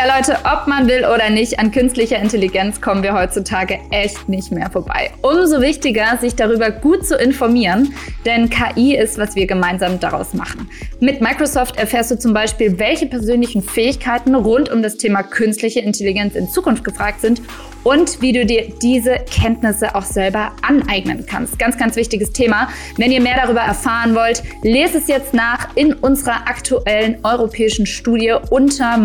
Ja, Leute, ob man will oder nicht, an künstlicher Intelligenz kommen wir heutzutage echt nicht mehr vorbei. Umso wichtiger, sich darüber gut zu informieren, denn KI ist, was wir gemeinsam daraus machen. Mit Microsoft erfährst du zum Beispiel, welche persönlichen Fähigkeiten rund um das Thema künstliche Intelligenz in Zukunft gefragt sind und wie du dir diese Kenntnisse auch selber aneignen kannst. Ganz, ganz wichtiges Thema. Wenn ihr mehr darüber erfahren wollt, lest es jetzt nach in unserer aktuellen europäischen Studie unter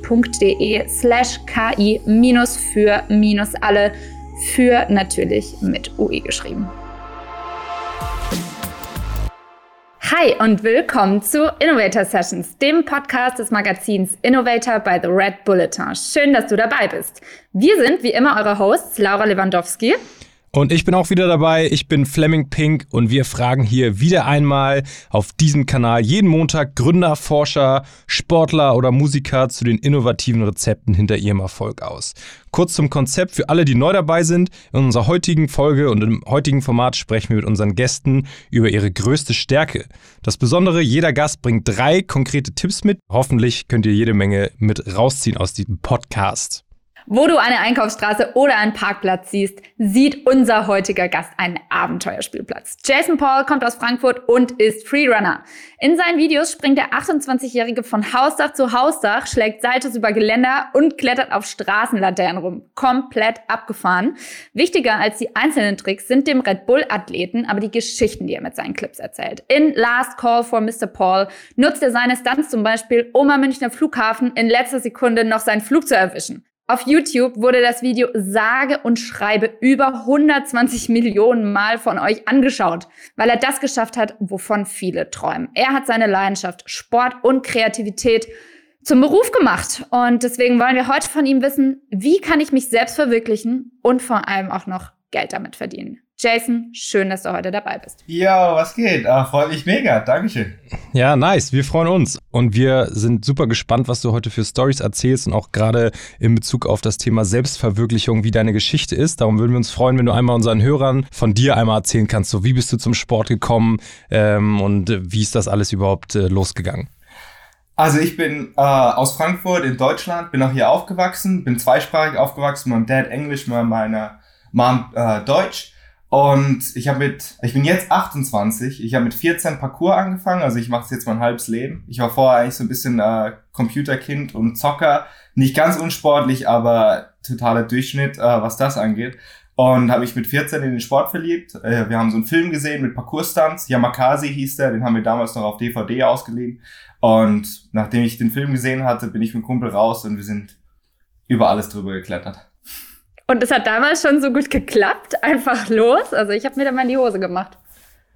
microsoft.de slash ki minus für natürlich mit UI geschrieben. Hi und willkommen zu Innovator Sessions, dem Podcast des Magazins Innovator by the Red Bulletin. Schön, dass du dabei bist. Wir sind wie immer eure Hosts Laura Lewandowski und ich bin auch wieder dabei. Ich bin Fleming Pink und wir fragen hier wieder einmal auf diesem Kanal jeden Montag Gründer, Forscher, Sportler oder Musiker zu den innovativen Rezepten hinter ihrem Erfolg aus. Kurz zum Konzept für alle, die neu dabei sind. In unserer heutigen Folge und im heutigen Format sprechen wir mit unseren Gästen über ihre größte Stärke. Das Besondere, jeder Gast bringt drei konkrete Tipps mit. Hoffentlich könnt ihr jede Menge mit rausziehen aus diesem Podcast. Wo du eine Einkaufsstraße oder einen Parkplatz siehst, sieht unser heutiger Gast einen Abenteuerspielplatz. Jason Paul kommt aus Frankfurt und ist Freerunner. In seinen Videos springt der 28-Jährige von Hausdach zu Hausdach, schlägt Saltos über Geländer und klettert auf Straßenlaternen rum. Komplett abgefahren. Wichtiger als die einzelnen Tricks sind dem Red Bull-Athleten aber die Geschichten, die er mit seinen Clips erzählt. In Last Call for Mr. Paul nutzt er seine Stunts zum Beispiel, um am Münchner Flughafen in letzter Sekunde noch seinen Flug zu erwischen. Auf YouTube wurde das Video sage und schreibe über 120 Millionen Mal von euch angeschaut, weil er das geschafft hat, wovon viele träumen. Er hat seine Leidenschaft Sport und Kreativität zum Beruf gemacht. Und deswegen wollen wir heute von ihm wissen, wie kann ich mich selbst verwirklichen und vor allem auch noch Geld damit verdienen. Jason, schön, dass du heute dabei bist. Ja, was geht? Ah, freut mich mega. Dankeschön. Ja, nice. Wir freuen uns. Und wir sind super gespannt, was du heute für Stories erzählst und auch gerade in Bezug auf das Thema Selbstverwirklichung, wie deine Geschichte ist. Darum würden wir uns freuen, wenn du einmal unseren Hörern von dir einmal erzählen kannst. So, wie bist du zum Sport gekommen ähm, und wie ist das alles überhaupt äh, losgegangen? Also ich bin äh, aus Frankfurt in Deutschland, bin auch hier aufgewachsen, bin zweisprachig aufgewachsen, mein Dad Englisch, meine Mom äh, Deutsch. Und ich habe mit, ich bin jetzt 28, ich habe mit 14 Parcours angefangen, also ich mache es jetzt mein halbes Leben. Ich war vorher eigentlich so ein bisschen äh, Computerkind und Zocker, nicht ganz unsportlich, aber totaler Durchschnitt, äh, was das angeht. Und habe ich mit 14 in den Sport verliebt. Äh, wir haben so einen Film gesehen mit Parcours-Stunts, Yamakasi hieß der, den haben wir damals noch auf DVD ausgeliehen. Und nachdem ich den Film gesehen hatte, bin ich mit dem Kumpel raus und wir sind über alles drüber geklettert. Und es hat damals schon so gut geklappt, einfach los. Also ich habe mir da mal in die Hose gemacht.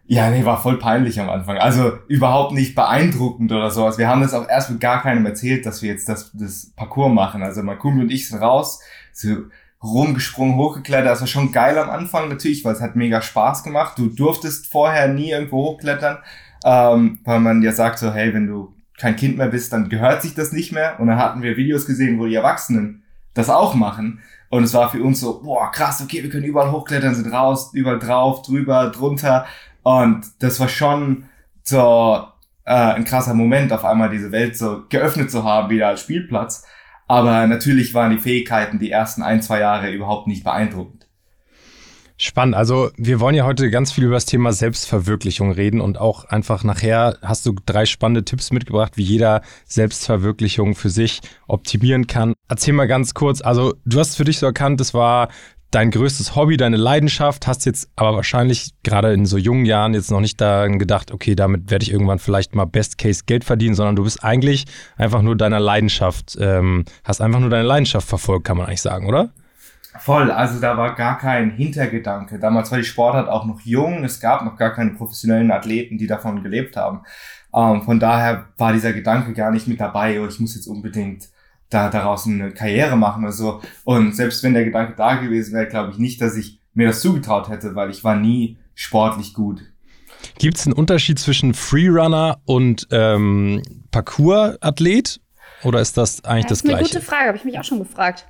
Ja, nee, war voll peinlich am Anfang. Also überhaupt nicht beeindruckend oder sowas. Wir haben das auch erst mit gar keinem erzählt, dass wir jetzt das, das Parcours machen. Also mein Kumpel und ich sind raus, so rumgesprungen, hochgeklettert. Das war schon geil am Anfang natürlich, weil es hat mega Spaß gemacht. Du durftest vorher nie irgendwo hochklettern, ähm, weil man ja sagt so, hey, wenn du kein Kind mehr bist, dann gehört sich das nicht mehr. Und dann hatten wir Videos gesehen, wo die Erwachsenen das auch machen. Und es war für uns so, boah, krass, okay, wir können überall hochklettern, sind raus, überall drauf, drüber, drunter. Und das war schon so äh, ein krasser Moment, auf einmal diese Welt so geöffnet zu haben, wieder als Spielplatz. Aber natürlich waren die Fähigkeiten die ersten ein, zwei Jahre überhaupt nicht beeindruckend. Spannend. Also wir wollen ja heute ganz viel über das Thema Selbstverwirklichung reden und auch einfach nachher hast du drei spannende Tipps mitgebracht, wie jeder Selbstverwirklichung für sich optimieren kann. Erzähl mal ganz kurz. Also du hast für dich so erkannt, das war dein größtes Hobby, deine Leidenschaft, hast jetzt aber wahrscheinlich gerade in so jungen Jahren jetzt noch nicht daran gedacht, okay, damit werde ich irgendwann vielleicht mal Best Case Geld verdienen, sondern du bist eigentlich einfach nur deiner Leidenschaft, ähm, hast einfach nur deine Leidenschaft verfolgt, kann man eigentlich sagen, oder? Voll, also da war gar kein Hintergedanke. Damals war die Sportart auch noch jung, es gab noch gar keine professionellen Athleten, die davon gelebt haben. Ähm, von daher war dieser Gedanke gar nicht mit dabei, oh, ich muss jetzt unbedingt da daraus eine Karriere machen oder so. Und selbst wenn der Gedanke da gewesen wäre, glaube ich nicht, dass ich mir das zugetraut hätte, weil ich war nie sportlich gut. Gibt es einen Unterschied zwischen Freerunner und ähm, Parkour-Athlet? Oder ist das eigentlich das, das Gleiche? Das ist eine gute Frage, habe ich mich auch schon gefragt.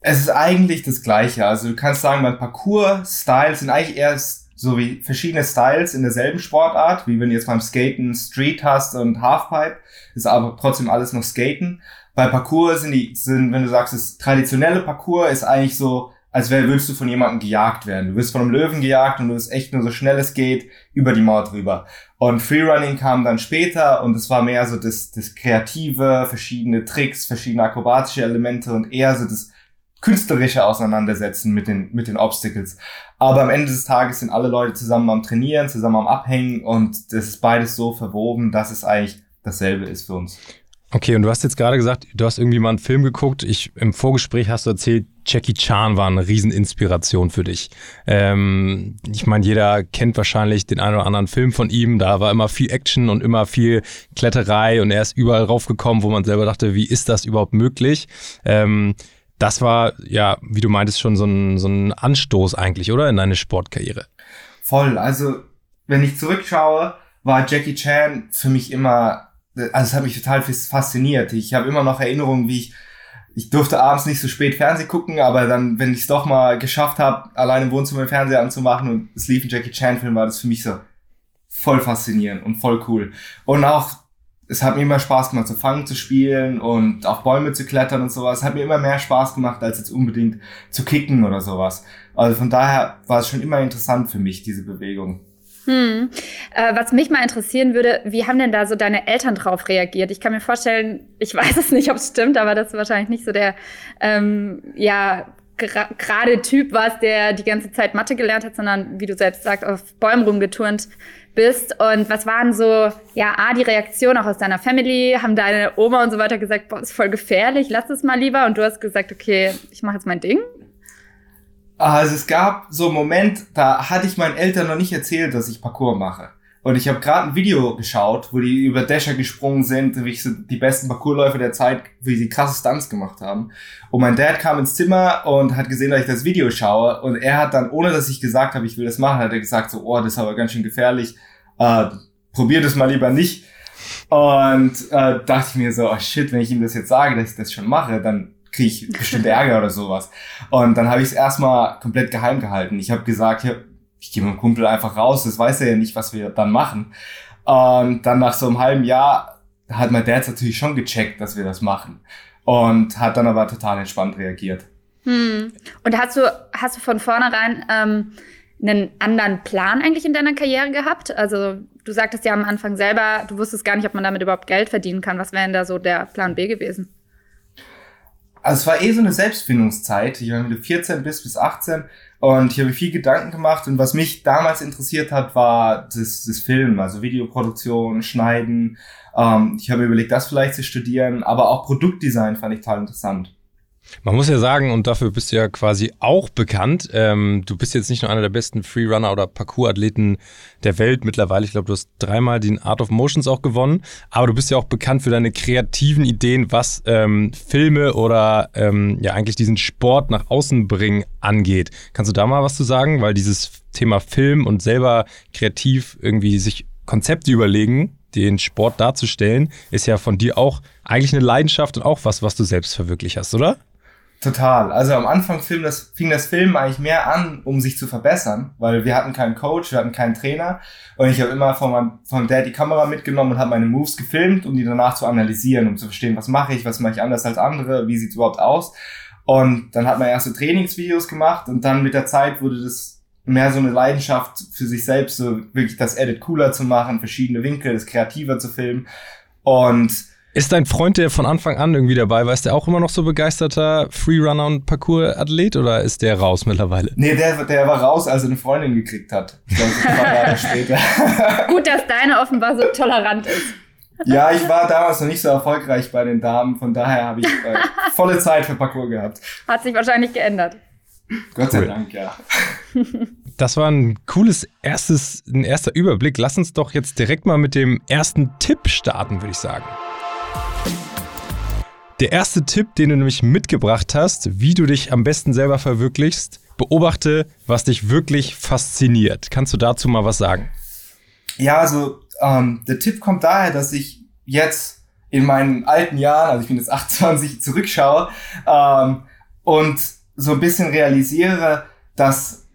Es ist eigentlich das Gleiche. Also du kannst sagen, beim Parcours-Style sind eigentlich eher so wie verschiedene Styles in derselben Sportart, wie wenn du jetzt beim Skaten Street hast und Halfpipe, ist aber trotzdem alles noch Skaten. Bei Parcours sind die, sind, wenn du sagst, das traditionelle Parcours ist eigentlich so, als wäre, würdest du von jemandem gejagt werden. Du wirst von einem Löwen gejagt und du wirst echt nur so schnell es geht über die Mauer drüber. Und Freerunning kam dann später und es war mehr so das, das kreative, verschiedene Tricks, verschiedene akrobatische Elemente und eher so das künstlerische Auseinandersetzen mit den, mit den Obstacles. Aber am Ende des Tages sind alle Leute zusammen am Trainieren, zusammen am Abhängen und das ist beides so verwoben, dass es eigentlich dasselbe ist für uns. Okay, und du hast jetzt gerade gesagt, du hast irgendwie mal einen Film geguckt. Ich im Vorgespräch hast du erzählt, Jackie Chan war eine Rieseninspiration für dich. Ähm, ich meine, jeder kennt wahrscheinlich den einen oder anderen Film von ihm. Da war immer viel Action und immer viel Kletterei und er ist überall raufgekommen, wo man selber dachte, wie ist das überhaupt möglich? Ähm, das war ja, wie du meintest, schon so ein, so ein Anstoß eigentlich, oder? In deine Sportkarriere. Voll. Also, wenn ich zurückschaue, war Jackie Chan für mich immer, also es hat mich total fasziniert. Ich habe immer noch Erinnerungen, wie ich, ich durfte abends nicht so spät Fernsehen gucken, aber dann, wenn ich es doch mal geschafft habe, allein im Wohnzimmer den Fernseher anzumachen und es lief ein Jackie Chan-Film, war das für mich so voll faszinierend und voll cool. Und auch es hat mir immer Spaß gemacht, so Fangen zu spielen und auf Bäume zu klettern und sowas. Es hat mir immer mehr Spaß gemacht, als jetzt unbedingt zu kicken oder sowas. Also von daher war es schon immer interessant für mich, diese Bewegung. Hm. Äh, was mich mal interessieren würde, wie haben denn da so deine Eltern drauf reagiert? Ich kann mir vorstellen, ich weiß es nicht, ob es stimmt, aber das ist wahrscheinlich nicht so der, ähm, ja, gerade Typ warst, der die ganze Zeit Mathe gelernt hat, sondern wie du selbst sagst, auf Bäumen rumgeturnt bist. Und was waren so, ja, A, die Reaktionen auch aus deiner Family? Haben deine Oma und so weiter gesagt, boah, ist voll gefährlich, lass es mal lieber. Und du hast gesagt, okay, ich mache jetzt mein Ding? Also es gab so einen Moment, da hatte ich meinen Eltern noch nicht erzählt, dass ich Parkour mache. Und ich habe gerade ein Video geschaut, wo die über Dasher gesprungen sind, wie ich so die besten Parkourläufe der Zeit, wie sie krasse Stunts gemacht haben. Und mein Dad kam ins Zimmer und hat gesehen, dass ich das Video schaue. Und er hat dann, ohne dass ich gesagt habe, ich will das machen, hat er gesagt so, oh, das ist aber ganz schön gefährlich. Äh, probier das mal lieber nicht. Und äh, dachte ich mir so, oh shit, wenn ich ihm das jetzt sage, dass ich das schon mache, dann kriege ich bestimmt Ärger oder sowas. Und dann habe ich es erstmal komplett geheim gehalten. Ich habe gesagt, ich ich gehe mit dem Kumpel einfach raus, das weiß er ja nicht, was wir dann machen. Und dann nach so einem halben Jahr hat mein Dad natürlich schon gecheckt, dass wir das machen. Und hat dann aber total entspannt reagiert. Hm. Und hast du, hast du von vornherein ähm, einen anderen Plan eigentlich in deiner Karriere gehabt? Also du sagtest ja am Anfang selber, du wusstest gar nicht, ob man damit überhaupt Geld verdienen kann. Was wäre denn da so der Plan B gewesen? Also es war eh so eine Selbstfindungszeit. Ich war mit 14 bis bis 18 und ich habe viel Gedanken gemacht und was mich damals interessiert hat, war das, das Film, also Videoproduktion, Schneiden. Ähm, ich habe überlegt, das vielleicht zu studieren, aber auch Produktdesign fand ich total interessant. Man muss ja sagen, und dafür bist du ja quasi auch bekannt, ähm, du bist jetzt nicht nur einer der besten Freerunner oder Parkour-Athleten der Welt mittlerweile. Ich glaube, du hast dreimal den Art of Motions auch gewonnen, aber du bist ja auch bekannt für deine kreativen Ideen, was ähm, Filme oder ähm, ja eigentlich diesen Sport nach außen bringen angeht. Kannst du da mal was zu sagen? Weil dieses Thema Film und selber kreativ irgendwie sich Konzepte überlegen, den Sport darzustellen, ist ja von dir auch eigentlich eine Leidenschaft und auch was, was du selbst verwirklicht hast, oder? Total. Also am Anfang fing das, fing das Film eigentlich mehr an, um sich zu verbessern, weil wir hatten keinen Coach, wir hatten keinen Trainer und ich habe immer von meinem von Dad die Kamera mitgenommen und habe meine Moves gefilmt, um die danach zu analysieren, um zu verstehen, was mache ich, was mache ich anders als andere, wie sieht's überhaupt aus. Und dann hat man erste Trainingsvideos gemacht und dann mit der Zeit wurde das mehr so eine Leidenschaft für sich selbst, so wirklich das Edit cooler zu machen, verschiedene Winkel, das kreativer zu filmen und ist dein Freund, der von Anfang an irgendwie dabei war, ist der auch immer noch so begeisterter Freerunner und Parkour-Athlet oder ist der raus mittlerweile? Nee, der, der war raus, als er eine Freundin gekriegt hat. Ich glaube, das war Jahre später. Gut, dass deine offenbar so tolerant ist. Ja, ich war damals noch nicht so erfolgreich bei den Damen, von daher habe ich äh, volle Zeit für Parkour gehabt. Hat sich wahrscheinlich geändert. Gott sei cool. Dank, ja. Das war ein cooles erstes, ein erster Überblick. Lass uns doch jetzt direkt mal mit dem ersten Tipp starten, würde ich sagen. Der erste Tipp, den du nämlich mitgebracht hast, wie du dich am besten selber verwirklichst, beobachte, was dich wirklich fasziniert. Kannst du dazu mal was sagen? Ja, also ähm, der Tipp kommt daher, dass ich jetzt in meinen alten Jahren, also ich bin jetzt 28, zurückschaue ähm, und so ein bisschen realisiere, dass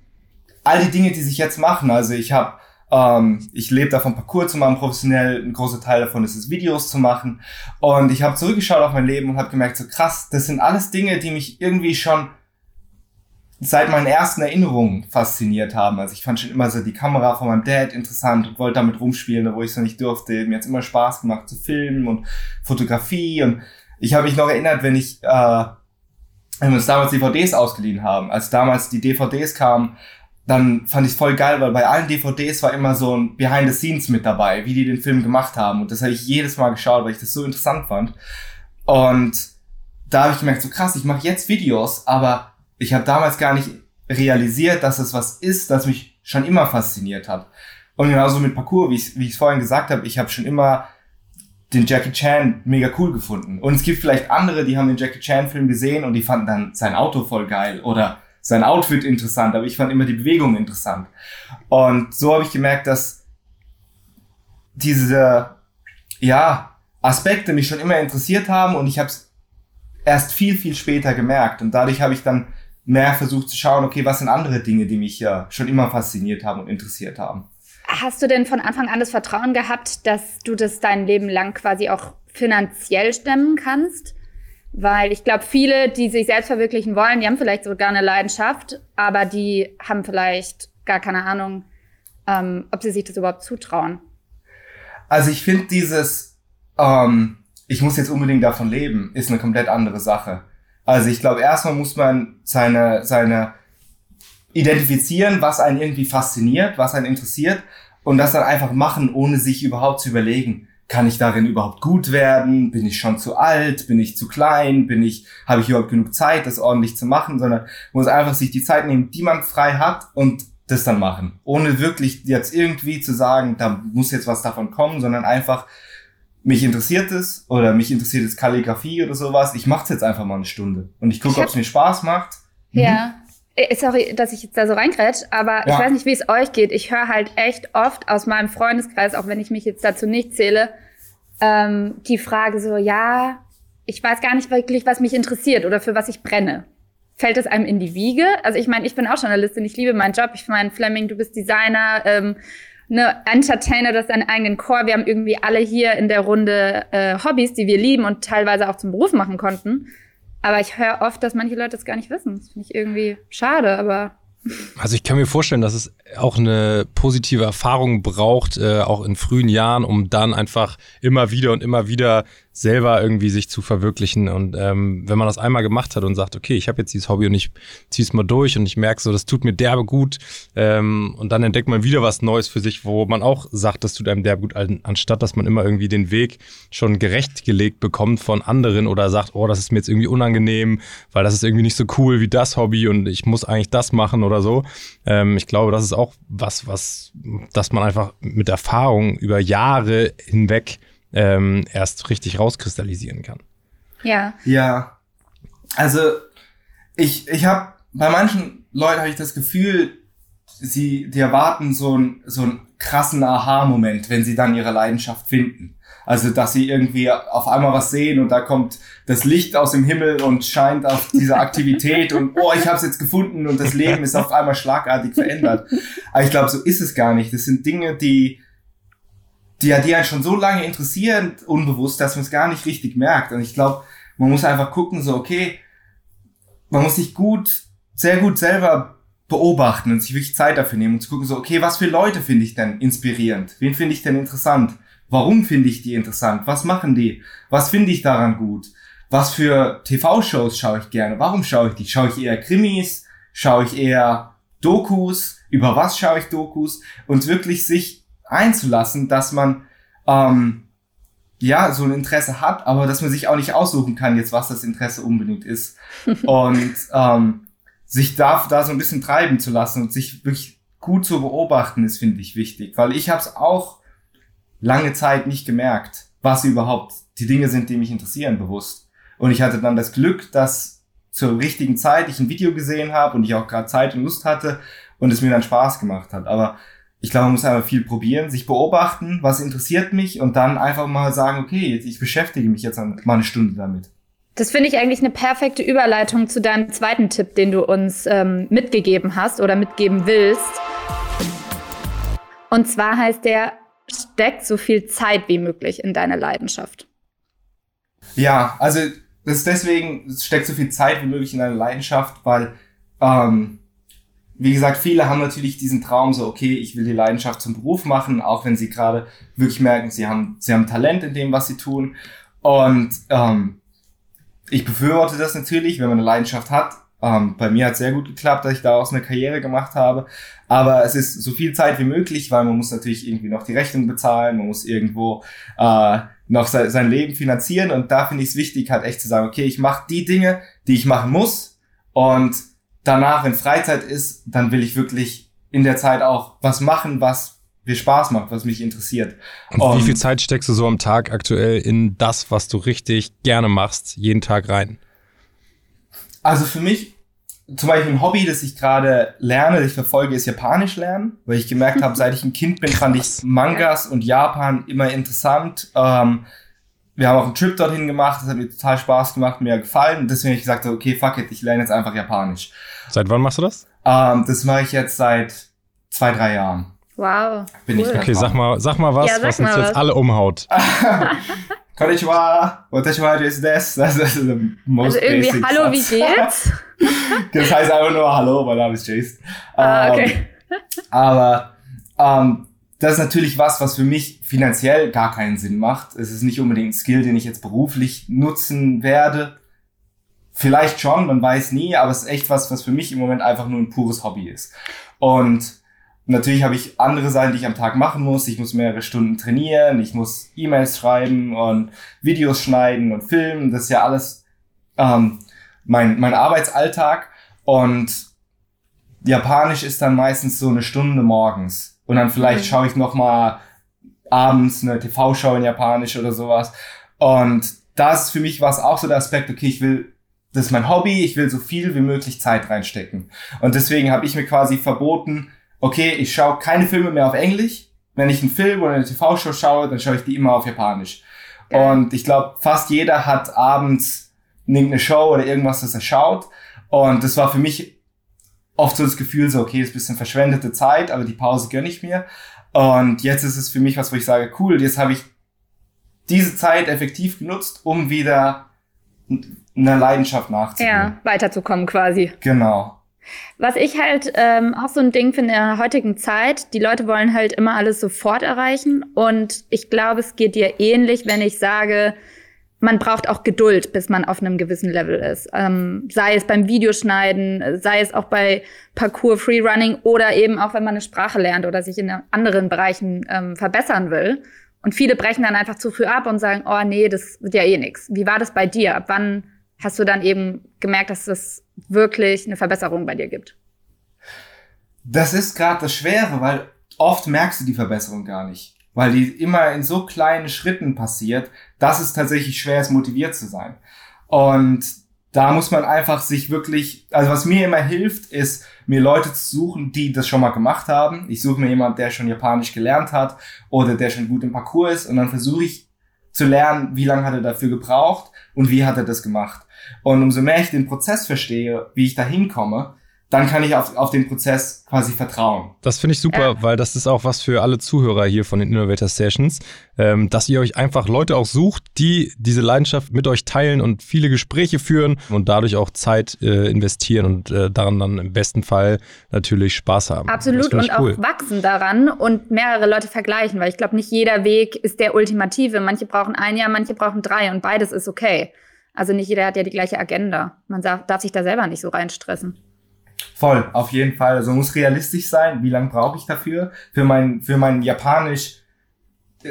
all die Dinge, die sich jetzt machen. Also ich habe ähm, ich lebe davon Parcours zu machen, professionell. Ein großer Teil davon ist es, Videos zu machen. Und ich habe zurückgeschaut auf mein Leben und habe gemerkt, so krass, das sind alles Dinge, die mich irgendwie schon seit meinen ersten Erinnerungen fasziniert haben. Also ich fand schon immer so die Kamera von meinem Dad interessant und wollte damit rumspielen, wo ich es noch nicht durfte. Mir hat immer Spaß gemacht zu filmen und Fotografie. Und ich habe mich noch erinnert, wenn ich, äh, wenn wir uns damals DVDs ausgeliehen haben, als damals die DVDs kamen, dann fand ich voll geil, weil bei allen DVDs war immer so ein Behind the Scenes mit dabei, wie die den Film gemacht haben. Und das habe ich jedes Mal geschaut, weil ich das so interessant fand. Und da habe ich gemerkt, so krass, ich mache jetzt Videos, aber ich habe damals gar nicht realisiert, dass es was ist, das mich schon immer fasziniert hat. Und genauso mit Parkour, wie ich ich vorhin gesagt habe, ich habe schon immer den Jackie Chan mega cool gefunden. Und es gibt vielleicht andere, die haben den Jackie Chan Film gesehen und die fanden dann sein Auto voll geil oder sein Outfit interessant, aber ich fand immer die Bewegung interessant. Und so habe ich gemerkt, dass diese ja, Aspekte mich schon immer interessiert haben und ich habe es erst viel, viel später gemerkt. Und dadurch habe ich dann mehr versucht zu schauen, okay, was sind andere Dinge, die mich ja schon immer fasziniert haben und interessiert haben. Hast du denn von Anfang an das Vertrauen gehabt, dass du das dein Leben lang quasi auch finanziell stemmen kannst? Weil ich glaube, viele, die sich selbst verwirklichen wollen, die haben vielleicht sogar eine Leidenschaft, aber die haben vielleicht gar keine Ahnung, ähm, ob sie sich das überhaupt zutrauen. Also ich finde dieses, ähm, ich muss jetzt unbedingt davon leben, ist eine komplett andere Sache. Also ich glaube, erstmal muss man seine, seine identifizieren, was einen irgendwie fasziniert, was einen interessiert und das dann einfach machen, ohne sich überhaupt zu überlegen, kann ich darin überhaupt gut werden? Bin ich schon zu alt? Bin ich zu klein? Bin ich, habe ich überhaupt genug Zeit, das ordentlich zu machen? Sondern muss einfach sich die Zeit nehmen, die man frei hat und das dann machen. Ohne wirklich jetzt irgendwie zu sagen, da muss jetzt was davon kommen, sondern einfach mich interessiert es oder mich interessiert es Kalligrafie oder sowas. Ich mache es jetzt einfach mal eine Stunde und ich gucke, ob es mir Spaß macht. Ja. Mhm. Sorry, dass ich jetzt da so reingrätsch, aber ja. ich weiß nicht, wie es euch geht. Ich höre halt echt oft aus meinem Freundeskreis, auch wenn ich mich jetzt dazu nicht zähle, ähm, die Frage so, ja, ich weiß gar nicht wirklich, was mich interessiert oder für was ich brenne. Fällt es einem in die Wiege? Also ich meine, ich bin auch Journalistin, ich liebe meinen Job. Ich meine, Fleming, du bist Designer. Ähm, ne, Entertainer, du hast deinen eigenen Chor. Wir haben irgendwie alle hier in der Runde äh, Hobbys, die wir lieben und teilweise auch zum Beruf machen konnten. Aber ich höre oft, dass manche Leute das gar nicht wissen. Das finde ich irgendwie schade, aber also ich kann mir vorstellen, dass es auch eine positive Erfahrung braucht, äh, auch in frühen Jahren, um dann einfach immer wieder und immer wieder selber irgendwie sich zu verwirklichen. Und ähm, wenn man das einmal gemacht hat und sagt, okay, ich habe jetzt dieses Hobby und ich ziehe es mal durch und ich merke so, das tut mir derbe gut. Ähm, und dann entdeckt man wieder was Neues für sich, wo man auch sagt, das tut einem derbe gut, anstatt dass man immer irgendwie den Weg schon gerechtgelegt bekommt von anderen oder sagt, oh, das ist mir jetzt irgendwie unangenehm, weil das ist irgendwie nicht so cool wie das Hobby und ich muss eigentlich das machen oder so. Ähm, ich glaube, das ist auch was, was, dass man einfach mit Erfahrung über Jahre hinweg ähm, erst richtig rauskristallisieren kann. Ja. Ja. Also ich, ich habe bei manchen Leuten habe ich das Gefühl, sie die erwarten so einen so einen krassen Aha-Moment, wenn sie dann ihre Leidenschaft finden. Also dass sie irgendwie auf einmal was sehen und da kommt das Licht aus dem Himmel und scheint auf diese Aktivität und oh, ich habe es jetzt gefunden und das Leben ist auf einmal schlagartig verändert. Aber ich glaube, so ist es gar nicht. Das sind Dinge, die die die einen schon so lange interessieren, unbewusst, dass man es gar nicht richtig merkt. Und ich glaube, man muss einfach gucken, so, okay, man muss sich gut, sehr gut selber beobachten und sich wirklich Zeit dafür nehmen und zu gucken, so, okay, was für Leute finde ich denn inspirierend? Wen finde ich denn interessant? Warum finde ich die interessant? Was machen die? Was finde ich daran gut? Was für TV-Shows schaue ich gerne? Warum schaue ich die? Schaue ich eher Krimis? Schaue ich eher Dokus? Über was schaue ich Dokus? Und wirklich sich einzulassen, dass man ähm, ja so ein Interesse hat, aber dass man sich auch nicht aussuchen kann, jetzt was das Interesse unbedingt ist. und ähm, sich da, da so ein bisschen treiben zu lassen und sich wirklich gut zu beobachten, ist, finde ich, wichtig. Weil ich habe es auch lange Zeit nicht gemerkt, was überhaupt die Dinge sind, die mich interessieren, bewusst. Und ich hatte dann das Glück, dass zur richtigen Zeit ich ein Video gesehen habe und ich auch gerade Zeit und Lust hatte und es mir dann Spaß gemacht hat. Aber ich glaube, man muss einfach viel probieren, sich beobachten, was interessiert mich und dann einfach mal sagen, okay, ich beschäftige mich jetzt mal eine Stunde damit. Das finde ich eigentlich eine perfekte Überleitung zu deinem zweiten Tipp, den du uns ähm, mitgegeben hast oder mitgeben willst. Und zwar heißt der, steck so viel Zeit wie möglich in deine Leidenschaft. Ja, also das ist deswegen, steckt so viel Zeit wie möglich in deine Leidenschaft, weil, ähm, wie gesagt, viele haben natürlich diesen Traum so, okay, ich will die Leidenschaft zum Beruf machen, auch wenn sie gerade wirklich merken, sie haben, sie haben Talent in dem, was sie tun. Und ähm, ich befürworte das natürlich, wenn man eine Leidenschaft hat. Ähm, bei mir hat es sehr gut geklappt, dass ich daraus eine Karriere gemacht habe. Aber es ist so viel Zeit wie möglich, weil man muss natürlich irgendwie noch die Rechnung bezahlen, man muss irgendwo äh, noch se sein Leben finanzieren. Und da finde ich es wichtig, halt echt zu sagen, okay, ich mache die Dinge, die ich machen muss. Und danach, wenn Freizeit ist, dann will ich wirklich in der Zeit auch was machen, was mir Spaß macht, was mich interessiert. Und, wie viel Zeit steckst du so am Tag aktuell in das, was du richtig gerne machst, jeden Tag rein? Also für mich, zum Beispiel ein Hobby, das ich gerade lerne, das ich verfolge, ist Japanisch lernen, weil ich gemerkt habe, seit ich ein Kind bin, fand ich Mangas und Japan immer interessant. Ähm, wir haben auch einen Trip dorthin gemacht, das hat mir total Spaß gemacht, mir gefallen. Und deswegen habe ich gesagt, okay, fuck it, ich lerne jetzt einfach Japanisch. Seit wann machst du das? Ähm, das mache ich jetzt seit zwei, drei Jahren. Wow. Bin cool. ich okay, sag mal, sag mal was, ja, sag was uns jetzt alle umhaut. Konnichiwa, watashi wa desu desu. Das ist the most also irgendwie Hallo, wie geht's? das heißt einfach nur Hallo, mein Name ist Jason. Ah, okay. Ähm, aber ähm, das ist natürlich was, was für mich finanziell gar keinen Sinn macht. Es ist nicht unbedingt ein Skill, den ich jetzt beruflich nutzen werde. Vielleicht schon, man weiß nie, aber es ist echt was, was für mich im Moment einfach nur ein pures Hobby ist. Und Natürlich habe ich andere Sachen, die ich am Tag machen muss. Ich muss mehrere Stunden trainieren, ich muss E-Mails schreiben und Videos schneiden und filmen. Das ist ja alles ähm, mein, mein Arbeitsalltag. Und Japanisch ist dann meistens so eine Stunde morgens. Und dann vielleicht schaue ich noch mal abends eine TV-Show in Japanisch oder sowas. Und das für mich was auch so der Aspekt, okay, ich will, das ist mein Hobby, ich will so viel wie möglich Zeit reinstecken. Und deswegen habe ich mir quasi verboten, okay, ich schaue keine Filme mehr auf Englisch. Wenn ich einen Film oder eine TV-Show schaue, dann schaue ich die immer auf Japanisch. Ja. Und ich glaube, fast jeder hat abends irgendeine Show oder irgendwas, das er schaut. Und das war für mich oft so das Gefühl, so, okay, ist ein bisschen verschwendete Zeit, aber die Pause gönne ich mir. Und jetzt ist es für mich was, wo ich sage, cool, jetzt habe ich diese Zeit effektiv genutzt, um wieder einer Leidenschaft nachzugehen. Ja, weiterzukommen quasi. Genau. Was ich halt ähm, auch so ein Ding finde in der heutigen Zeit, die Leute wollen halt immer alles sofort erreichen. Und ich glaube, es geht dir ähnlich, wenn ich sage, man braucht auch Geduld, bis man auf einem gewissen Level ist. Ähm, sei es beim Videoschneiden, sei es auch bei Parkour, Freerunning oder eben auch, wenn man eine Sprache lernt oder sich in anderen Bereichen ähm, verbessern will. Und viele brechen dann einfach zu früh ab und sagen, oh nee, das wird ja eh nix. Wie war das bei dir? Ab wann hast du dann eben gemerkt, dass es wirklich eine Verbesserung bei dir gibt? Das ist gerade das Schwere, weil oft merkst du die Verbesserung gar nicht, weil die immer in so kleinen Schritten passiert, dass es tatsächlich schwer ist, motiviert zu sein. Und da muss man einfach sich wirklich, also was mir immer hilft, ist, mir Leute zu suchen, die das schon mal gemacht haben. Ich suche mir jemand, der schon Japanisch gelernt hat oder der schon gut im Parcours ist und dann versuche ich zu lernen, wie lange hat er dafür gebraucht und wie hat er das gemacht. Und umso mehr ich den Prozess verstehe, wie ich da hinkomme, dann kann ich auf, auf den Prozess quasi vertrauen. Das finde ich super, ja. weil das ist auch was für alle Zuhörer hier von den Innovator Sessions, ähm, dass ihr euch einfach Leute auch sucht, die diese Leidenschaft mit euch teilen und viele Gespräche führen und dadurch auch Zeit äh, investieren und äh, daran dann im besten Fall natürlich Spaß haben. Absolut und cool. auch wachsen daran und mehrere Leute vergleichen, weil ich glaube, nicht jeder Weg ist der ultimative. Manche brauchen ein Jahr, manche brauchen drei und beides ist okay. Also nicht jeder hat ja die gleiche Agenda. Man darf sich da selber nicht so reinstressen. Voll, auf jeden Fall. Also muss realistisch sein. Wie lange brauche ich dafür? Für mein, für mein Japanisch,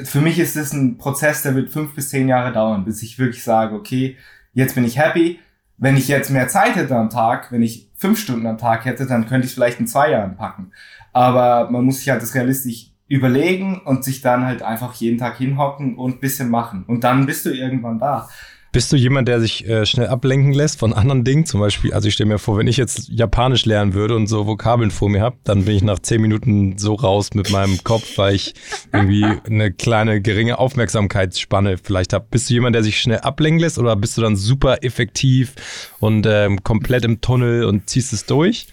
für mich ist es ein Prozess, der wird fünf bis zehn Jahre dauern, bis ich wirklich sage, okay, jetzt bin ich happy. Wenn ich jetzt mehr Zeit hätte am Tag, wenn ich fünf Stunden am Tag hätte, dann könnte ich es vielleicht in zwei Jahren packen. Aber man muss sich halt das realistisch überlegen und sich dann halt einfach jeden Tag hinhocken und bisschen machen. Und dann bist du irgendwann da. Bist du jemand, der sich äh, schnell ablenken lässt von anderen Dingen? Zum Beispiel, also ich stelle mir vor, wenn ich jetzt Japanisch lernen würde und so Vokabeln vor mir habe, dann bin ich nach zehn Minuten so raus mit meinem Kopf, weil ich irgendwie eine kleine geringe Aufmerksamkeitsspanne vielleicht habe. Bist du jemand, der sich schnell ablenken lässt oder bist du dann super effektiv und ähm, komplett im Tunnel und ziehst es durch?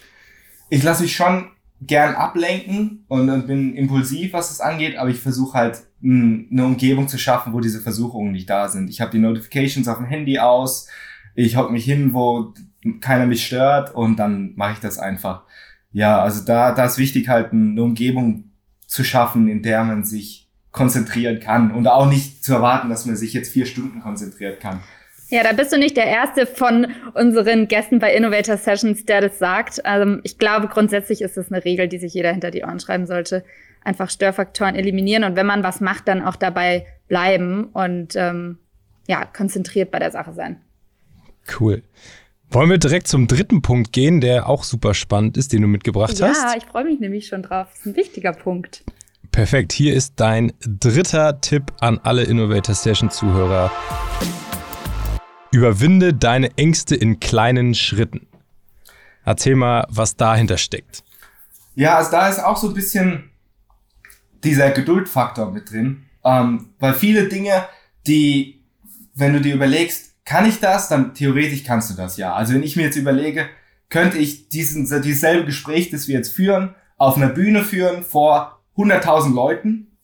Ich lasse mich schon gern ablenken und bin impulsiv, was das angeht, aber ich versuche halt eine Umgebung zu schaffen, wo diese Versuchungen nicht da sind. Ich habe die Notifications auf dem Handy aus, ich hocke mich hin, wo keiner mich stört und dann mache ich das einfach. Ja, also da, da ist wichtig halt eine Umgebung zu schaffen, in der man sich konzentrieren kann und auch nicht zu erwarten, dass man sich jetzt vier Stunden konzentrieren kann. Ja, da bist du nicht der erste von unseren Gästen bei Innovator Sessions, der das sagt. Also ich glaube, grundsätzlich ist das eine Regel, die sich jeder hinter die Ohren schreiben sollte. Einfach Störfaktoren eliminieren und wenn man was macht, dann auch dabei bleiben und ähm, ja, konzentriert bei der Sache sein. Cool. Wollen wir direkt zum dritten Punkt gehen, der auch super spannend ist, den du mitgebracht ja, hast? Ja, ich freue mich nämlich schon drauf. Das ist ein wichtiger Punkt. Perfekt. Hier ist dein dritter Tipp an alle Innovator Session Zuhörer. Überwinde deine Ängste in kleinen Schritten. Erzähl mal, was dahinter steckt. Ja, also da ist auch so ein bisschen dieser Geduldfaktor mit drin. Ähm, weil viele Dinge, die, wenn du dir überlegst, kann ich das, dann theoretisch kannst du das ja. Also wenn ich mir jetzt überlege, könnte ich diesen, dieselbe Gespräch, das wir jetzt führen, auf einer Bühne führen vor 100.000 Leuten?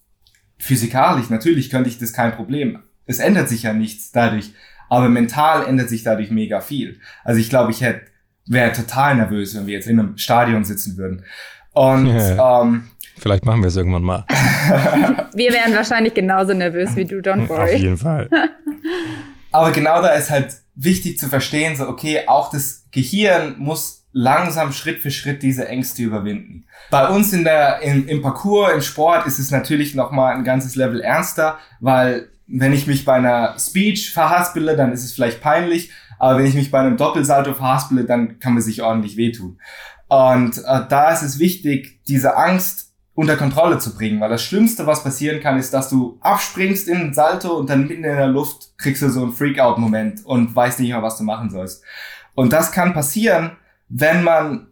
Physikalisch, natürlich könnte ich das kein Problem. Es ändert sich ja nichts dadurch. Aber mental ändert sich dadurch mega viel. Also ich glaube, ich hätte wäre total nervös, wenn wir jetzt in einem Stadion sitzen würden. Und ja, ähm, vielleicht machen wir es irgendwann mal. wir wären wahrscheinlich genauso nervös wie du, don't worry. Auf jeden Fall. Aber genau da ist halt wichtig zu verstehen, so okay, auch das Gehirn muss langsam Schritt für Schritt diese Ängste überwinden. Bei uns in der, in, im Parcours, im Sport ist es natürlich nochmal ein ganzes Level ernster, weil wenn ich mich bei einer Speech verhaspele, dann ist es vielleicht peinlich, aber wenn ich mich bei einem Doppelsalto verhaspele, dann kann man sich ordentlich wehtun. Und äh, da ist es wichtig, diese Angst unter Kontrolle zu bringen, weil das Schlimmste, was passieren kann, ist, dass du abspringst in den Salto und dann mitten in der Luft kriegst du so einen Freakout-Moment und weißt nicht mehr, was du machen sollst. Und das kann passieren, wenn man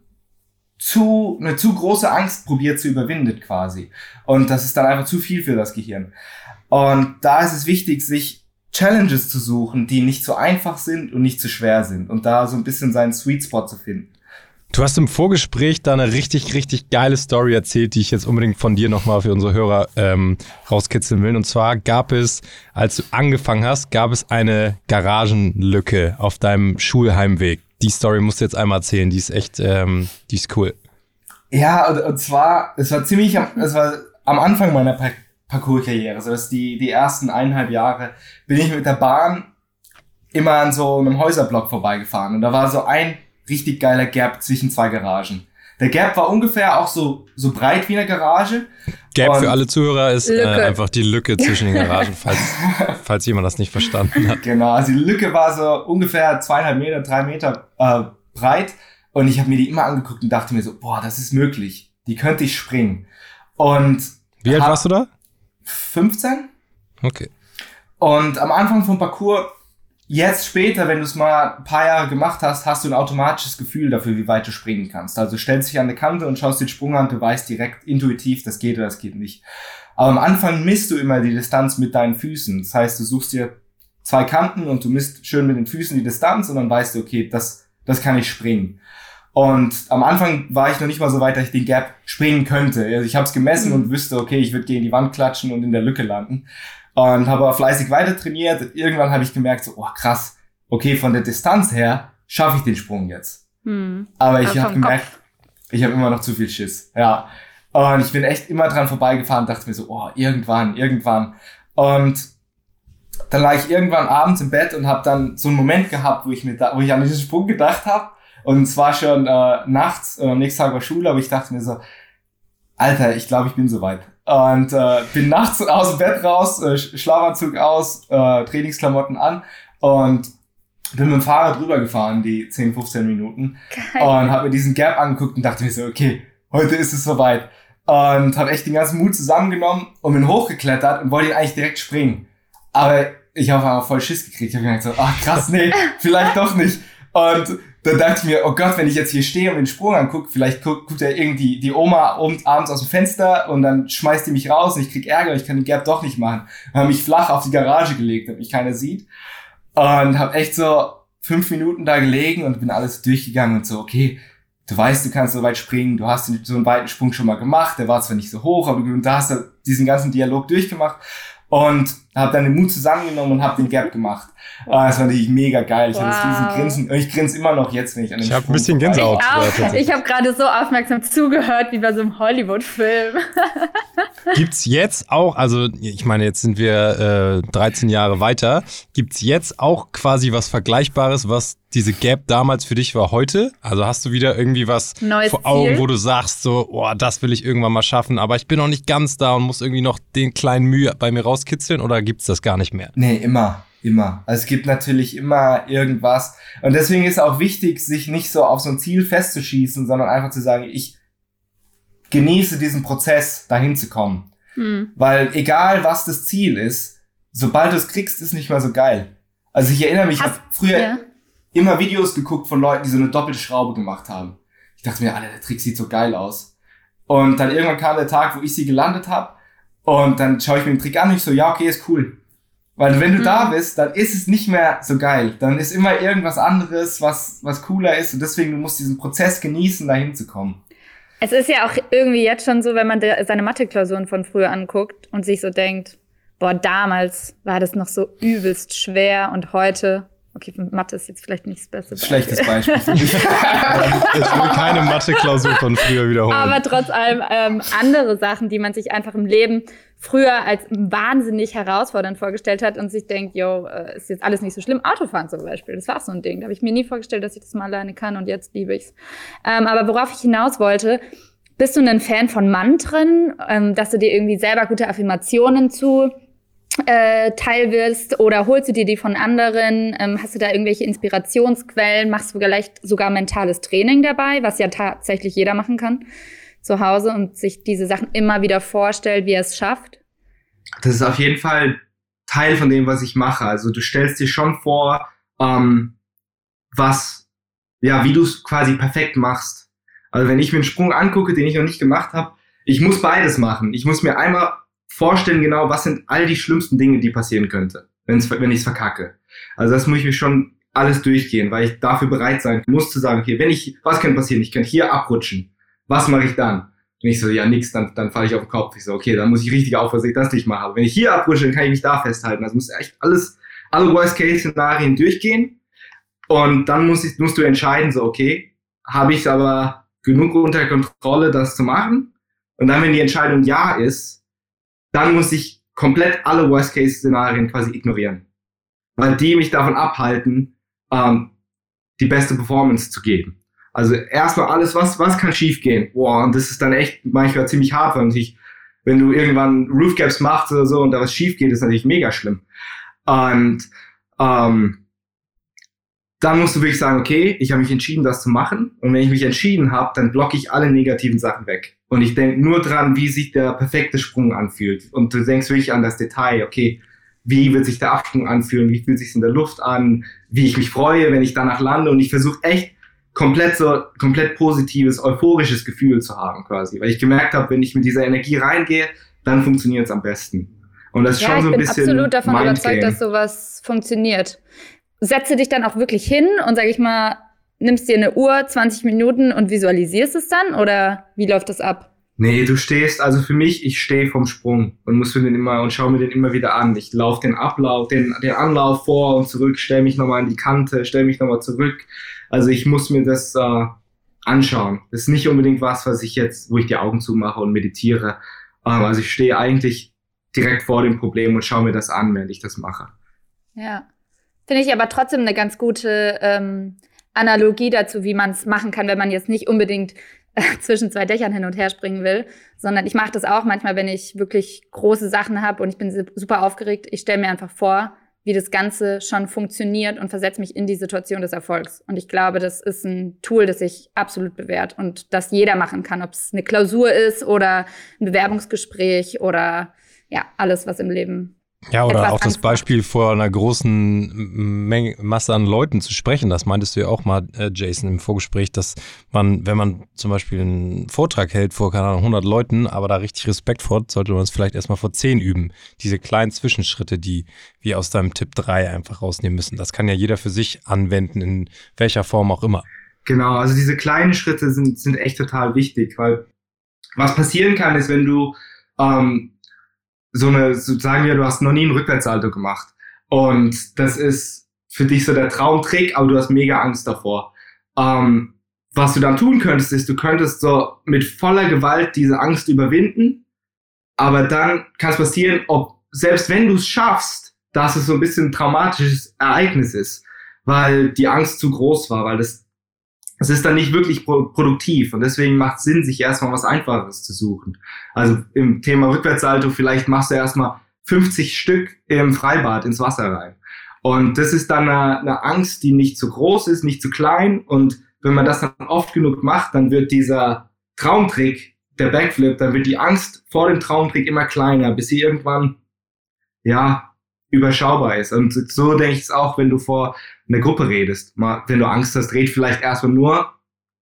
zu, eine zu große Angst probiert zu überwinden quasi. Und das ist dann einfach zu viel für das Gehirn. Und da ist es wichtig, sich Challenges zu suchen, die nicht so einfach sind und nicht zu schwer sind und da so ein bisschen seinen Sweet Spot zu finden. Du hast im Vorgespräch da eine richtig, richtig geile Story erzählt, die ich jetzt unbedingt von dir nochmal für unsere Hörer ähm, rauskitzeln will. Und zwar gab es, als du angefangen hast, gab es eine Garagenlücke auf deinem Schulheimweg. Die Story musst du jetzt einmal erzählen, die ist echt, ähm, die ist cool. Ja, und, und zwar, es war ziemlich, es war am Anfang meiner pra Parcours-Karriere, so dass die, die ersten eineinhalb Jahre bin ich mit der Bahn immer an so einem Häuserblock vorbeigefahren und da war so ein richtig geiler Gap zwischen zwei Garagen. Der Gap war ungefähr auch so, so breit wie eine Garage. Gap für alle Zuhörer ist äh, einfach die Lücke zwischen den Garagen, falls, falls jemand das nicht verstanden hat. Genau, also die Lücke war so ungefähr zweieinhalb Meter, drei Meter äh, breit und ich habe mir die immer angeguckt und dachte mir so, boah, das ist möglich. Die könnte ich springen. Und wie alt warst du da? 15. Okay. Und am Anfang vom Parcours, jetzt später, wenn du es mal ein paar Jahre gemacht hast, hast du ein automatisches Gefühl dafür, wie weit du springen kannst. Also stellst dich an eine Kante und schaust den Sprung an, du weißt direkt intuitiv, das geht oder das geht nicht. Aber am Anfang misst du immer die Distanz mit deinen Füßen. Das heißt, du suchst dir zwei Kanten und du misst schön mit den Füßen die Distanz und dann weißt du, okay, das, das kann ich springen. Und am Anfang war ich noch nicht mal so weit, dass ich den Gap springen könnte. Also ich habe es gemessen mhm. und wüsste, okay, ich würde gegen die Wand klatschen und in der Lücke landen. Und habe aber fleißig weiter trainiert. Irgendwann habe ich gemerkt, so, oh krass, okay, von der Distanz her schaffe ich den Sprung jetzt. Mhm. Aber ich habe gemerkt, Kopf. ich habe immer noch zu viel Schiss. Ja. Und ich bin echt immer dran vorbeigefahren, dachte mir so, oh, irgendwann, irgendwann. Und dann lag ich irgendwann abends im Bett und habe dann so einen Moment gehabt, wo ich mir da, wo ich an diesen Sprung gedacht habe und es war schon äh, nachts, äh, am nächsten Tag war Schule, aber ich dachte mir so, Alter, ich glaube, ich bin soweit. Und äh, bin nachts aus dem Bett raus, äh, Schlafanzug aus, äh, Trainingsklamotten an und bin mit dem Fahrrad rübergefahren, die 10, 15 Minuten. Geil. Und habe mir diesen Gap angeguckt und dachte mir so, okay, heute ist es soweit. Und habe echt den ganzen Mut zusammengenommen und bin hochgeklettert und wollte ihn eigentlich direkt springen. Aber ich habe aber voll Schiss gekriegt. Ich habe gedacht so, ach krass, nee, vielleicht doch nicht. Und dann dachte ich mir, oh Gott, wenn ich jetzt hier stehe und den Sprung angucke, vielleicht guckt, guckt ja irgendwie die Oma abends aus dem Fenster und dann schmeißt die mich raus und ich krieg Ärger, ich kann den Gap doch nicht machen. Dann habe mich flach auf die Garage gelegt, damit mich keiner sieht. Und habe echt so fünf Minuten da gelegen und bin alles durchgegangen und so, okay, du weißt, du kannst so weit springen, du hast so einen weiten Sprung schon mal gemacht, der war zwar nicht so hoch, aber du, hast diesen ganzen Dialog durchgemacht und habe dann den Mut zusammengenommen und habe den Gap gemacht. Oh, das war natürlich mega geil. Ich wow. hatte das riesen Grinsen. Ich grinse immer noch jetzt, wenn ich an den Ich habe ein bisschen Gänsehaut. Ich, ich habe gerade so aufmerksam zugehört, wie bei so einem Hollywood-Film. Gibt's jetzt auch, also ich meine, jetzt sind wir äh, 13 Jahre weiter, gibt's jetzt auch quasi was Vergleichbares, was diese Gap damals für dich war heute? Also hast du wieder irgendwie was Neues vor Augen, Ziel? wo du sagst, so, oh, das will ich irgendwann mal schaffen, aber ich bin noch nicht ganz da und muss irgendwie noch den kleinen Mühe bei mir rauskitzeln oder gibt's das gar nicht mehr? Nee, immer. Immer. Also es gibt natürlich immer irgendwas. Und deswegen ist auch wichtig, sich nicht so auf so ein Ziel festzuschießen, sondern einfach zu sagen, ich genieße diesen Prozess, dahin zu kommen. Hm. Weil egal was das Ziel ist, sobald du es kriegst, ist nicht mehr so geil. Also ich erinnere mich, ich habe früher ja. immer Videos geguckt von Leuten, die so eine doppelte Schraube gemacht haben. Ich dachte mir, Alter, der Trick sieht so geil aus. Und dann irgendwann kam der Tag, wo ich sie gelandet habe. Und dann schaue ich mir den Trick an und ich so, ja, okay, ist cool. Weil wenn du mhm. da bist, dann ist es nicht mehr so geil. Dann ist immer irgendwas anderes, was, was cooler ist. Und deswegen, du musst diesen Prozess genießen, dahin zu kommen. Es ist ja auch irgendwie jetzt schon so, wenn man seine Mathe-Klausuren von früher anguckt und sich so denkt, boah, damals war das noch so übelst schwer und heute Okay, Mathe ist jetzt vielleicht nicht das beste Beispiel. Schlechtes Beispiel ich will keine Mathe-Klausur von früher wiederholen. Aber trotz allem ähm, andere Sachen, die man sich einfach im Leben früher als wahnsinnig herausfordernd vorgestellt hat und sich denkt, yo, äh, ist jetzt alles nicht so schlimm. Autofahren zum Beispiel, das war so ein Ding. Da habe ich mir nie vorgestellt, dass ich das mal alleine kann und jetzt liebe ich's. Ähm, aber worauf ich hinaus wollte, bist du ein Fan von Mantren, ähm, dass du dir irgendwie selber gute Affirmationen zu äh, teil wirst oder holst du dir die von anderen? Ähm, hast du da irgendwelche Inspirationsquellen? Machst du vielleicht sogar mentales Training dabei, was ja tatsächlich jeder machen kann zu Hause und sich diese Sachen immer wieder vorstellt, wie er es schafft? Das ist auf jeden Fall Teil von dem, was ich mache. Also du stellst dir schon vor, ähm, was, ja, wie du es quasi perfekt machst. Also wenn ich mir einen Sprung angucke, den ich noch nicht gemacht habe, ich muss beides machen. Ich muss mir einmal vorstellen genau, was sind all die schlimmsten Dinge, die passieren könnte, wenn's, wenn ich es verkacke. Also das muss ich mir schon alles durchgehen, weil ich dafür bereit sein muss zu sagen, okay, wenn ich, was kann passieren? Ich kann hier abrutschen. Was mache ich dann? Und ich so, ja, nix, dann, dann falle ich auf den Kopf. Ich so, okay, dann muss ich richtig aufpassen, dass ich das nicht mache. Wenn ich hier abrutsche, dann kann ich mich da festhalten. Also muss echt alles, alle Worst-Case-Szenarien durchgehen. Und dann muss ich, musst du entscheiden, so, okay, habe ich aber genug unter Kontrolle, das zu machen? Und dann, wenn die Entscheidung ja ist, dann muss ich komplett alle Worst-Case-Szenarien quasi ignorieren. Weil die mich davon abhalten, ähm, die beste Performance zu geben. Also erstmal alles, was, was kann schiefgehen? Boah, und das ist dann echt manchmal ziemlich hart, weil natürlich, wenn du irgendwann Roof Gaps machst oder so und da was schief geht, ist natürlich mega schlimm. Und ähm, dann musst du wirklich sagen, okay, ich habe mich entschieden, das zu machen. Und wenn ich mich entschieden habe, dann blocke ich alle negativen Sachen weg. Und ich denke nur dran, wie sich der perfekte Sprung anfühlt. Und du denkst wirklich an das Detail, okay, wie wird sich der Absprung anfühlen, wie fühlt sich in der Luft an, wie ich mich freue, wenn ich danach lande. Und ich versuche echt komplett so, komplett positives, euphorisches Gefühl zu haben quasi. Weil ich gemerkt habe, wenn ich mit dieser Energie reingehe, dann funktioniert es am besten. Und das ist ja, schon so ein bisschen. Ich bin absolut davon überzeugt, dass sowas funktioniert setze dich dann auch wirklich hin und sag ich mal, nimmst dir eine Uhr, 20 Minuten und visualisierst es dann oder wie läuft das ab? Nee, du stehst, also für mich, ich stehe vom Sprung und muss mir den immer und schaue mir den immer wieder an. Ich laufe den Ablauf, den, den Anlauf vor und zurück, stelle mich nochmal an die Kante, stelle mich nochmal zurück. Also ich muss mir das äh, anschauen. Das ist nicht unbedingt was, was ich jetzt, wo ich die Augen zumache und meditiere. Ähm, also ich stehe eigentlich direkt vor dem Problem und schaue mir das an, während ich das mache. Ja. Finde ich aber trotzdem eine ganz gute ähm, Analogie dazu, wie man es machen kann, wenn man jetzt nicht unbedingt äh, zwischen zwei Dächern hin und her springen will, sondern ich mache das auch manchmal, wenn ich wirklich große Sachen habe und ich bin super aufgeregt. Ich stelle mir einfach vor, wie das Ganze schon funktioniert und versetze mich in die Situation des Erfolgs. Und ich glaube, das ist ein Tool, das sich absolut bewährt und das jeder machen kann, ob es eine Klausur ist oder ein Bewerbungsgespräch oder ja, alles, was im Leben Ja, oder auch das Beispiel vor einer großen Menge, Masse an Leuten zu sprechen. Das meintest du ja auch mal, äh, Jason, im Vorgespräch, dass man, wenn man zum Beispiel einen Vortrag hält vor, keine Ahnung, 100 Leuten, aber da richtig Respekt vor, sollte man es vielleicht erstmal vor 10 üben. Diese kleinen Zwischenschritte, die wir aus deinem Tipp 3 einfach rausnehmen müssen. Das kann ja jeder für sich anwenden, in welcher Form auch immer. Genau, also diese kleinen Schritte sind, sind echt total wichtig, weil was passieren kann, ist, wenn du ähm, so eine, so sagen wir, du hast noch nie ein Rückwärtssalto gemacht. Und das ist für dich so der Traumtrick, aber du hast mega Angst davor. Ähm, was du dann tun könntest, ist, du könntest so mit voller Gewalt diese Angst überwinden, aber dann kann es passieren, ob selbst wenn du es schaffst, dass es so ein bisschen ein traumatisches Ereignis ist, weil die Angst zu groß war, weil das es ist dann nicht wirklich pro produktiv und deswegen macht es Sinn, sich erstmal was Einfaches zu suchen. Also im Thema Rückwärtssalto, vielleicht machst du erstmal 50 Stück im Freibad ins Wasser rein. Und das ist dann eine, eine Angst, die nicht zu groß ist, nicht zu klein. Und wenn man das dann oft genug macht, dann wird dieser Traumtrick, der Backflip, dann wird die Angst vor dem Traumtrick immer kleiner, bis sie irgendwann, ja, überschaubar ist. Und so denke ich es auch, wenn du vor einer Gruppe redest. Mal, wenn du Angst hast, red vielleicht erstmal nur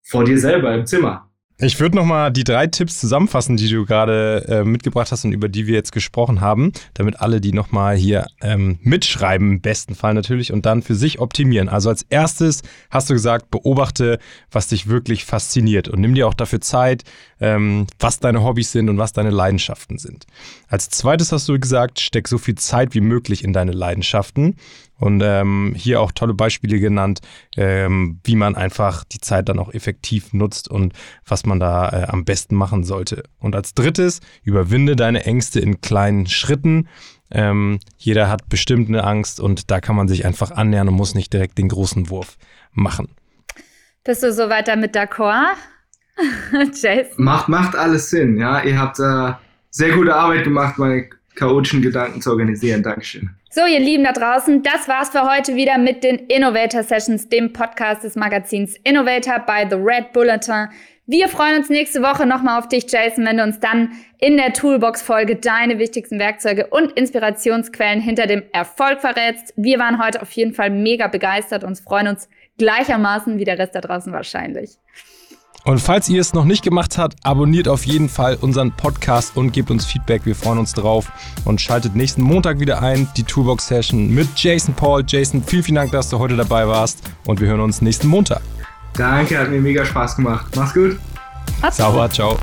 vor dir selber im Zimmer. Ich würde nochmal die drei Tipps zusammenfassen, die du gerade äh, mitgebracht hast und über die wir jetzt gesprochen haben, damit alle die nochmal hier ähm, mitschreiben, im besten Fall natürlich, und dann für sich optimieren. Also als erstes hast du gesagt, beobachte, was dich wirklich fasziniert und nimm dir auch dafür Zeit, ähm, was deine Hobbys sind und was deine Leidenschaften sind. Als zweites hast du gesagt, steck so viel Zeit wie möglich in deine Leidenschaften und ähm, hier auch tolle Beispiele genannt, ähm, wie man einfach die Zeit dann auch effektiv nutzt und was man da äh, am besten machen sollte. Und als drittes, überwinde deine Ängste in kleinen Schritten. Ähm, jeder hat bestimmt eine Angst und da kann man sich einfach annähern und muss nicht direkt den großen Wurf machen. Bist du so weiter mit d'accord? Jason? Macht, macht alles Sinn, ja. Ihr habt äh, sehr gute Arbeit gemacht, meine chaotischen Gedanken zu organisieren. Dankeschön. So, ihr Lieben da draußen, das war's für heute wieder mit den Innovator Sessions, dem Podcast des Magazins Innovator bei The Red Bulletin. Wir freuen uns nächste Woche nochmal auf dich, Jason, wenn du uns dann in der Toolbox-Folge deine wichtigsten Werkzeuge und Inspirationsquellen hinter dem Erfolg verrätst. Wir waren heute auf jeden Fall mega begeistert und freuen uns gleichermaßen wie der Rest da draußen wahrscheinlich. Und falls ihr es noch nicht gemacht habt, abonniert auf jeden Fall unseren Podcast und gebt uns Feedback. Wir freuen uns drauf und schaltet nächsten Montag wieder ein, die Toolbox Session mit Jason Paul. Jason, vielen, vielen Dank, dass du heute dabei warst und wir hören uns nächsten Montag. Danke, hat mir mega Spaß gemacht. Mach's gut. Sauber, ciao.